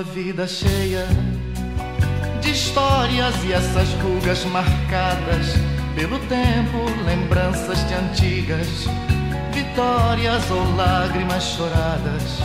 Sua vida cheia de histórias e essas rugas marcadas pelo tempo, lembranças de antigas vitórias ou lágrimas choradas.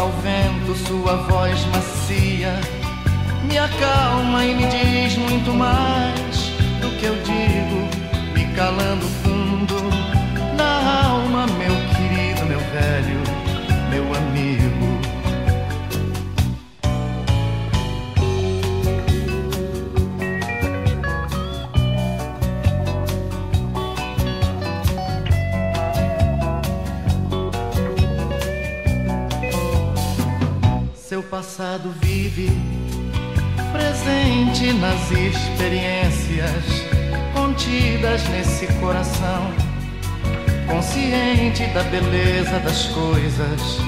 Ao vento, sua voz macia me acalma e me diz muito mais do que eu digo, me calando fundo passado vive presente nas experiências contidas nesse coração, consciente da beleza das coisas,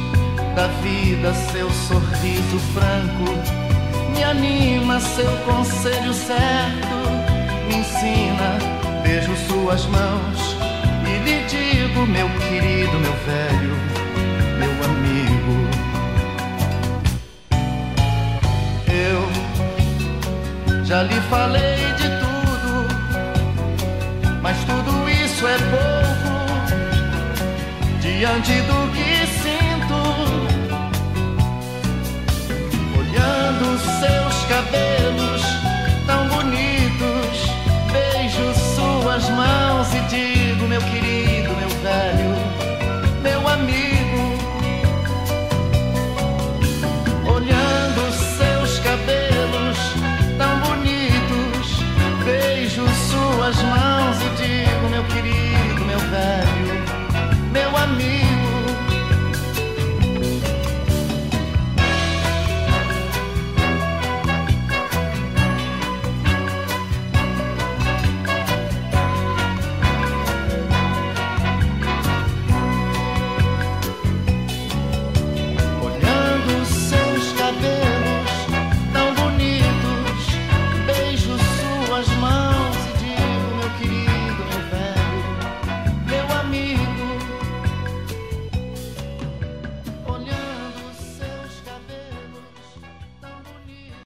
da vida, seu sorriso franco me anima, seu conselho certo me ensina. Beijo suas mãos e lhe digo, meu querido, meu velho, já lhe falei de tudo, mas tudo isso é pouco diante do que sinto. Olhando seu